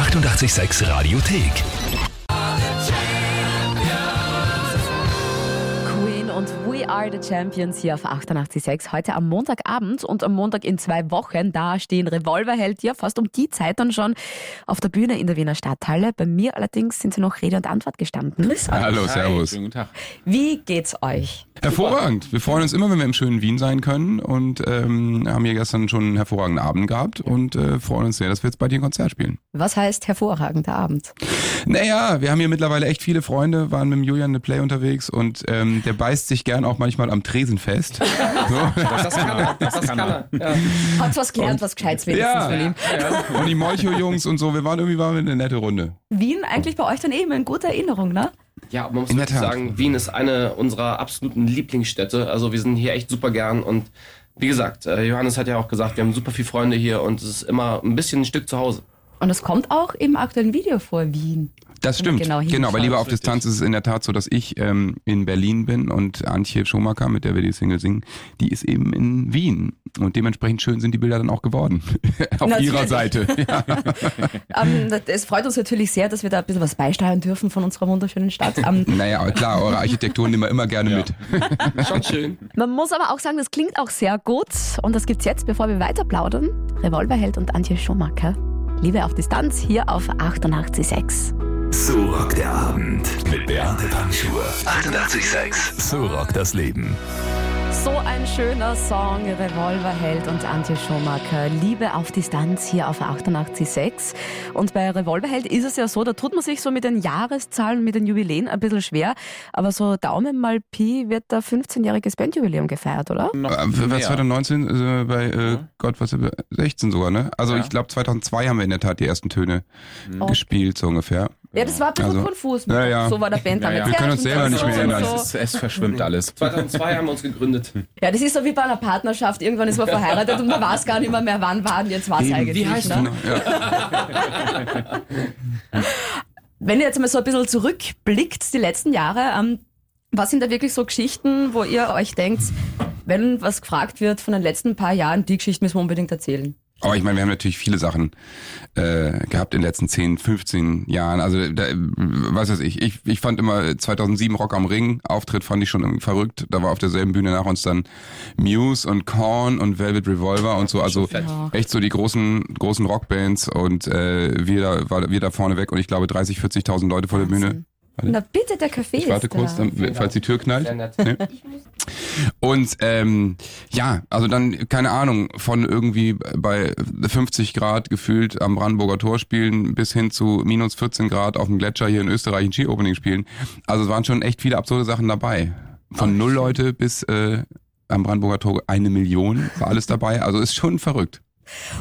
886 Radiothek. Und We Are the Champions hier auf 88.6. Heute am Montagabend und am Montag in zwei Wochen, da stehen Revolverheld ja fast um die Zeit dann schon auf der Bühne in der Wiener Stadthalle. Bei mir allerdings sind sie noch Rede und Antwort gestanden. Hallo, servus. Guten Tag. Wie geht's euch? Hervorragend. Wir freuen uns immer, wenn wir im schönen Wien sein können und ähm, haben hier gestern schon einen hervorragenden Abend gehabt und äh, freuen uns sehr, dass wir jetzt bei dir ein Konzert spielen. Was heißt hervorragender Abend? Naja, wir haben hier mittlerweile echt viele Freunde, waren mit dem Julian eine Play unterwegs und ähm, der beißt sich gern auch manchmal am Tresen fest. So. Das kann er. Das kann er. Ja. Hat's was gelernt, was Gescheites wenigstens Ja. von ihm. Und die Molcho-Jungs und so, wir waren irgendwie waren wir eine nette Runde. Wien eigentlich bei euch dann eben in guter Erinnerung, ne? Ja, man muss wirklich sagen, Wien ist eine unserer absoluten Lieblingsstädte. Also wir sind hier echt super gern und wie gesagt, äh, Johannes hat ja auch gesagt, wir haben super viele Freunde hier und es ist immer ein bisschen ein Stück zu Hause. Und es kommt auch im aktuellen Video vor, Wien. Das stimmt. genau Genau, aber lieber auf Richtig. Distanz ist es in der Tat so, dass ich ähm, in Berlin bin und Antje Schumacher, mit der wir die Single singen, die ist eben in Wien. Und dementsprechend schön sind die Bilder dann auch geworden. auf Natürlich. ihrer Seite. Ja. Ähm, es freut uns natürlich sehr, dass wir da ein bisschen was beisteuern dürfen von unserer wunderschönen Stadt. Ähm, Naja, klar, eure Architektur nehmen wir immer gerne mit. Schon schön. man muss aber auch sagen, das klingt auch sehr gut. Und das gibt's jetzt, bevor wir weiter plaudern. Revolverheld und Antje Schumacher. Liebe auf Distanz hier auf 88.6. So rockt der Abend mit Beate Panschur. 88.6. So rockt das Leben. So ein schöner Song, Revolverheld und Antje Schumacher. Liebe auf Distanz hier auf 88.6. Und bei Revolverheld ist es ja so, da tut man sich so mit den Jahreszahlen, mit den Jubiläen ein bisschen schwer. Aber so Daumen mal Pi wird da 15-jähriges Bandjubiläum gefeiert, oder? Noch Äh, Was mehr. 2019 äh, bei äh, Gott, was 16 sogar, ne? Also Ja. ich glaube 2002 haben wir in der Tat die ersten Töne gespielt, so ungefähr. Ja, das war ein bisschen Also, konfus. ja, ja. So war der Band Ja, damit. ja. Wir können uns selber nicht mehr erinnern. so. Es, es verschwimmt alles. 2002 haben wir uns gegründet. Ja, das ist so wie bei einer Partnerschaft. Irgendwann ist man verheiratet und man weiß gar nicht mehr, mehr wann war und jetzt war es eigentlich. Wie heißt ne? Ja. Wenn ihr jetzt mal so ein bisschen zurückblickt, die letzten Jahre, ähm, was sind da wirklich so Geschichten, wo ihr euch denkt, wenn was gefragt wird von den letzten paar Jahren, die Geschichte müssen wir unbedingt erzählen? Aber ich meine, wir haben natürlich viele Sachen äh, gehabt in den letzten 10, 15 Jahren. Also, da, was weiß ich, ich, ich fand immer 2007 Rock am Ring, Auftritt fand ich schon irgendwie verrückt. Da war auf derselben Bühne nach uns dann Muse und Korn und Velvet Revolver und so. Also fett. echt so die großen großen Rockbands und äh, wir, da, war, wir da vorne weg und ich glaube 30, 40.000 Leute vor der Bühne. Na bitte, der Kaffee Ich warte ist kurz, da. dann, falls die Tür knallt. Sehr nett. Und ähm, ja, also dann, keine Ahnung, von irgendwie bei 50 Grad gefühlt am Brandenburger Tor spielen bis hin zu minus 14 Grad auf dem Gletscher hier in Österreich ein Ski-Opening spielen. Also es waren schon echt viele absurde Sachen dabei. Von null Leute bis äh, am Brandenburger Tor eine Million war alles dabei. Also ist schon verrückt.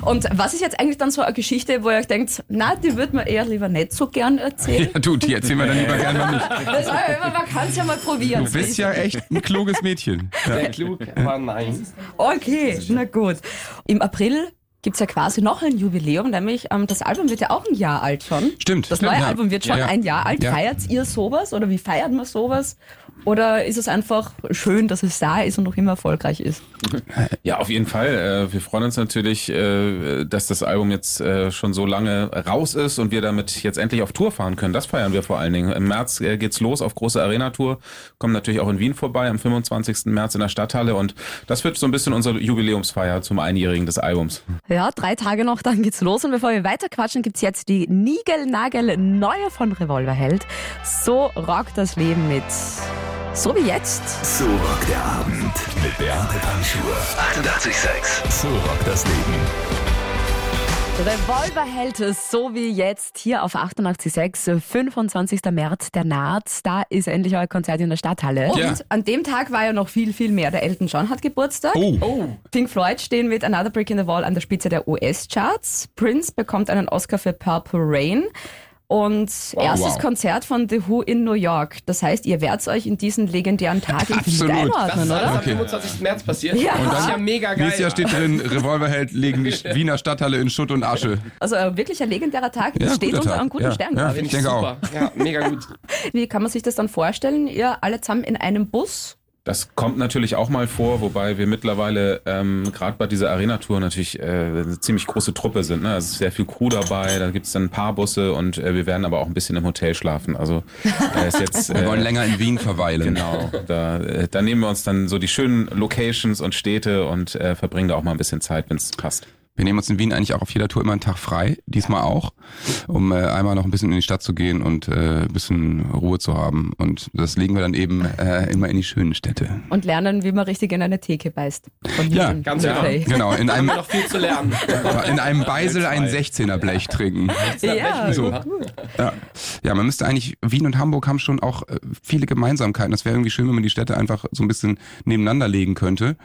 Und was ist jetzt eigentlich dann so eine Geschichte, wo ihr euch denkt, na, die würde man eher lieber nicht so gern erzählen? Ja, du, die erzählen wir dann lieber gerne mal nicht. Das, äh, man kann es ja mal probieren. Du bist ja echt ein kluges Mädchen. Ja. Sehr klug, aber nein. Okay, na gut. Im April gibt's ja quasi noch ein Jubiläum, nämlich ähm, das Album wird ja auch ein Jahr alt schon. Stimmt. Das stimmt, neue ja. Album wird schon Ja. ein Jahr alt. Ja. Feiert ihr sowas oder wie feiert man sowas? Oder ist es einfach schön, dass es da ist und noch immer erfolgreich ist? Ja, auf jeden Fall. Äh, Wir freuen uns natürlich, äh, dass das Album jetzt äh, schon so lange raus ist und wir damit jetzt endlich auf Tour fahren können. Das feiern wir vor allen Dingen. Im März geht's los auf große Arena-Tour. Kommen natürlich auch in Wien vorbei am 25. März in der Stadthalle und das wird so ein bisschen unsere Jubiläumsfeier zum Einjährigen des Albums. Ja, drei Tage noch, dann geht's los. Und bevor wir weiter quatschen, gibt's jetzt die Nigel-Nagel neue von Revolverheld. So rockt das Leben mit. So wie jetzt. So rockt der Abend mit Beate Panschur. 88.6. So rockt das Leben. Revolverheld, so wie jetzt hier auf 88.6, 25. März, der naht. Da ist endlich euer Konzert in der Stadthalle. Und Ja. an dem Tag war ja noch viel, viel mehr. Der Elton John hat Geburtstag. Oh. Pink Floyd stehen mit Another Brick in the Wall an der Spitze der US-Charts. Prince bekommt einen Oscar für Purple Rain. Und erstes wow. Konzert von The Who in New York. Das heißt, ihr werdet euch in diesen legendären Tag irgendwie mit Absolut. Das einordnen, oder? am Okay. 25. März passiert. Ja. Und Und das ist dann- ja mega geil. Nächstes Jahr steht drin, Revolverheld legen die Wiener Stadthalle in Schutt und Asche. Also äh, wirklich ein legendärer Tag. Das Ja, steht unter Tag. einem guten Ja. Stern, Ja, glaube Finde ich. ich denke super. Ja, mega gut. Wie kann man sich das dann vorstellen? Ihr alle zusammen in einem Bus Das kommt natürlich auch mal vor, wobei wir mittlerweile ähm, gerade bei dieser Arena-Tour natürlich äh, eine ziemlich große Truppe sind. Ne? Also sehr viel Crew dabei, da gibt es dann ein paar Busse und äh, wir werden aber auch ein bisschen im Hotel schlafen. Also äh, ist jetzt, äh, wir wollen länger in Wien verweilen. Genau, da, äh, da nehmen wir uns dann so die schönen Locations und Städte und äh, verbringen da auch mal ein bisschen Zeit, wenn es passt. Wir nehmen uns in Wien eigentlich auch auf jeder Tour immer einen Tag frei, diesmal auch, um äh, einmal noch ein bisschen in die Stadt zu gehen und äh, ein bisschen Ruhe zu haben. Und das legen wir dann eben äh, immer in die schönen Städte. Und lernen, wie man richtig in eine Theke beißt. Von ja, ganz genau. genau. In einem, noch viel zu lernen. In einem Beisel ein 16er Blech trinken. Ja. So. ja. ja, man müsste eigentlich, Wien und Hamburg haben schon auch äh, viele Gemeinsamkeiten. Das wäre irgendwie schön, wenn man die Städte einfach so ein bisschen nebeneinander legen könnte.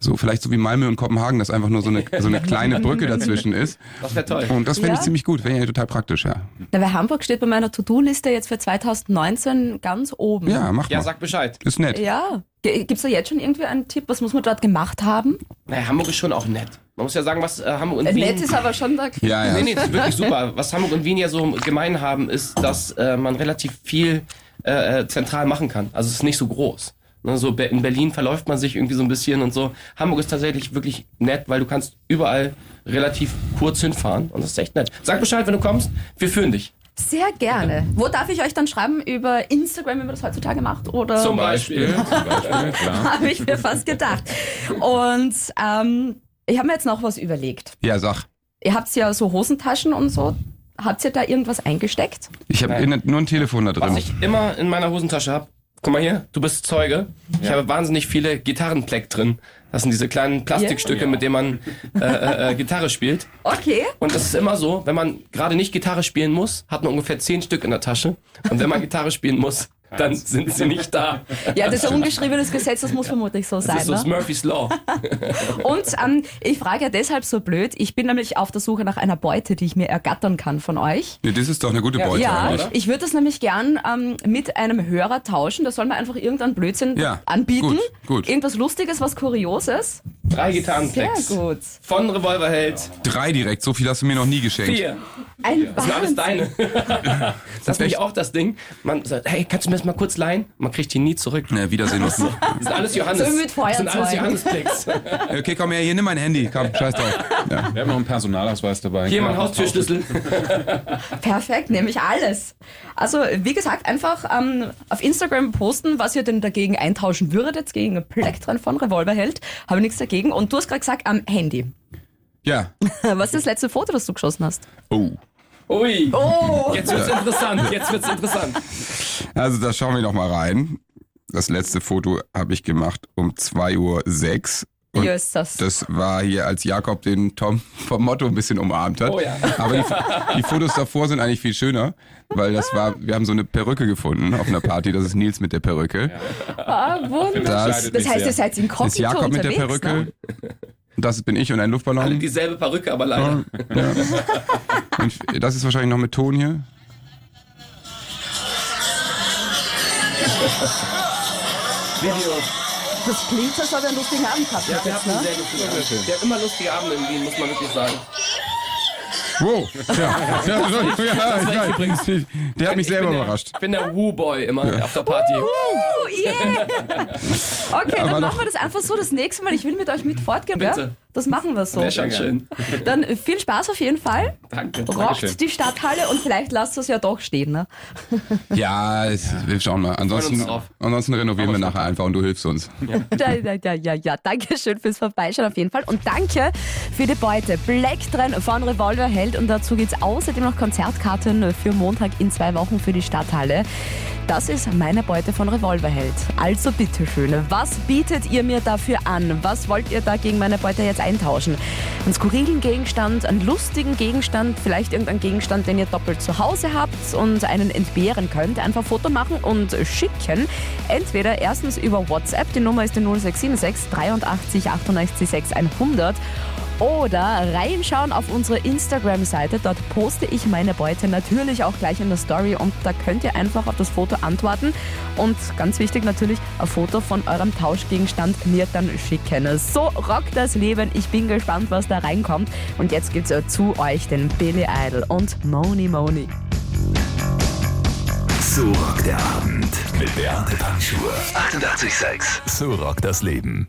So vielleicht so wie Malmö und Kopenhagen, das einfach nur so eine, so eine kleine Brücke dazwischen ist. Das wäre toll. Und das fände ja. ich ziemlich gut, wäre ja total praktisch, ja. Na, weil Hamburg steht bei meiner To-Do-Liste jetzt für 2019 ganz oben. Ja, mach Ja, mal. sag Bescheid. Ist nett. Ja. Gibt es da jetzt schon irgendwie einen Tipp? Was muss man dort gemacht haben? Naja, Hamburg ist schon auch nett. Man muss ja sagen, was äh, Hamburg und äh, Wien... Nett ist aber schon da... Ja, ja. Nee, nee, das ist wirklich super. Was Hamburg und Wien ja so gemein haben, ist, dass äh, man relativ viel äh, äh zentral machen kann. Also es ist nicht so groß. Ne, so in Berlin verläuft man sich irgendwie so ein bisschen und so. Hamburg ist tatsächlich wirklich nett, weil du kannst überall relativ kurz hinfahren und das ist echt nett. Sag Bescheid, wenn du kommst, wir führen dich. Sehr gerne. Wo darf ich euch dann schreiben? Über Instagram, wie man das heutzutage macht? Oder? Zum Beispiel. Zum Beispiel, habe ich mir fast gedacht. Und ähm, ich habe mir jetzt noch was überlegt. Ja, sag. Ihr habt ja so Hosentaschen und so. Habt ihr da irgendwas eingesteckt? Ich habe nur ein Telefon da drin. Was ich immer in meiner Hosentasche habe, guck mal hier, du bist Zeuge. Ich habe wahnsinnig viele Gitarrenpleck drin. Das sind diese kleinen Plastikstücke, yeah. mit denen man äh, äh, äh, Gitarre spielt. Okay. Und das ist immer so, wenn man gerade nicht Gitarre spielen muss, hat man ungefähr zehn Stück in der Tasche. Und wenn man Gitarre spielen muss, dann sind sie nicht da. Ja, das ist ein ungeschriebenes Gesetz, das muss vermutlich so sein. Das ist so ne? Murphy's Law. Und ähm, ich frage ja deshalb so blöd, ich bin nämlich auf der Suche nach einer Beute, die ich mir ergattern kann von euch. Ja, das ist doch eine gute Beute. Ja, oder? ich würde das nämlich gern ähm, mit einem Hörer tauschen. Da soll man einfach irgendeinen Blödsinn ja, anbieten. Gut, gut. Irgendwas Lustiges, was Kurioses. Drei Gitarrenplecks. Sehr gut. Von Revolverheld. Drei direkt, so viel hast du mir noch nie geschenkt. Vier. Ein das sind alles deine. das ist nämlich auch das Ding. Man sagt, hey, kannst du mir das mal kurz leihen? Man kriegt die nie zurück. Na, Wiedersehen. Das sind alles Johannes. So mit das sind alles Johannes-Picks. okay, komm her, hier, nimm mein Handy. Komm, scheiß drauf. Ja. Wir haben noch einen Personalausweis dabei. Hier mein Haustürschlüssel. Perfekt, nehme ich alles. Also, wie gesagt, einfach ähm, auf Instagram posten, was ihr denn dagegen eintauschen würdet, gegen Plektren von Revolverheld. Habe nichts dagegen. Und du hast gerade gesagt, am Handy. Ja. Was ist das letzte Foto, das du geschossen hast? Oh. Ui. Oh. Jetzt wird's interessant. Jetzt wird's interessant. Also da schauen wir noch mal rein. Das letzte Foto habe ich gemacht um 2.06 Uhr. Jösses. Das war hier, als Jakob den Tom vom Motto ein bisschen umarmt hat. Oh ja. Aber die, die, Fotos davor sind eigentlich viel schöner, weil das war, wir haben so eine Perücke gefunden auf einer Party. Das ist Nils mit der Perücke. Ja. Ah, wunderbar. Das, das heißt, ihr seid in Das ist Jakob mit der Perücke. Ne? Das bin ich und ein Luftballon. Alle dieselbe Perücke, aber leider. Ja. Und das ist wahrscheinlich noch mit Ton hier. Video. Das klingt, als ob er einen lustigen Abend gehabt Ja, wir hatten einen ne? sehr lustigen Abend. Der hat immer lustige Abende in Wien, muss man wirklich sagen. Wow. Ja, ja, so, ja, ja, übrigens. Der hat mich selber der, überrascht. Ich bin der Woo-Boy immer auf der Party. Woo, yeah. Okay, dann machen wir das einfach so das nächste Mal. Ich will mit euch mit fortgehen. Bitte. Das machen wir so. Schon schön. Dann viel Spaß auf jeden Fall. Danke. Rockt Dankeschön. die Stadthalle und vielleicht lasst es ja doch stehen. Ne? Ja, es, wir schauen mal. Ansonsten, ansonsten renovieren wir nachher einfach und du hilfst uns. Ja, ja, ja, ja, ja. Danke schön fürs Vorbeischauen auf jeden Fall. Und danke für die Beute. Black drin von Revolverheld. Und dazu gibt es außerdem noch Konzertkarten für Montag in zwei Wochen für die Stadthalle. Das ist meine Beute von Revolverheld. Also bitteschön, was bietet ihr mir dafür an? Was wollt ihr da gegen meine Beute jetzt eintauschen? Einen skurrilen Gegenstand, einen lustigen Gegenstand, vielleicht irgendeinen Gegenstand, den ihr doppelt zu Hause habt und einen entbehren könnt. Einfach Foto machen und schicken. Entweder erstens über WhatsApp, die Nummer ist die 0676 83 88 6 100 oder reinschauen auf unsere Instagram-Seite. Dort poste ich meine Beute natürlich auch gleich in der Story und da könnt ihr einfach auf das Foto antworten und ganz wichtig natürlich ein Foto von eurem Tauschgegenstand mir dann schicken. So rockt das Leben. Ich bin gespannt, was da reinkommt. Und jetzt gibt's zu euch den Billy Idol und Moni Moni. So rockt der Abend. Mit Beate Panschur. 88,6. So rockt das Leben.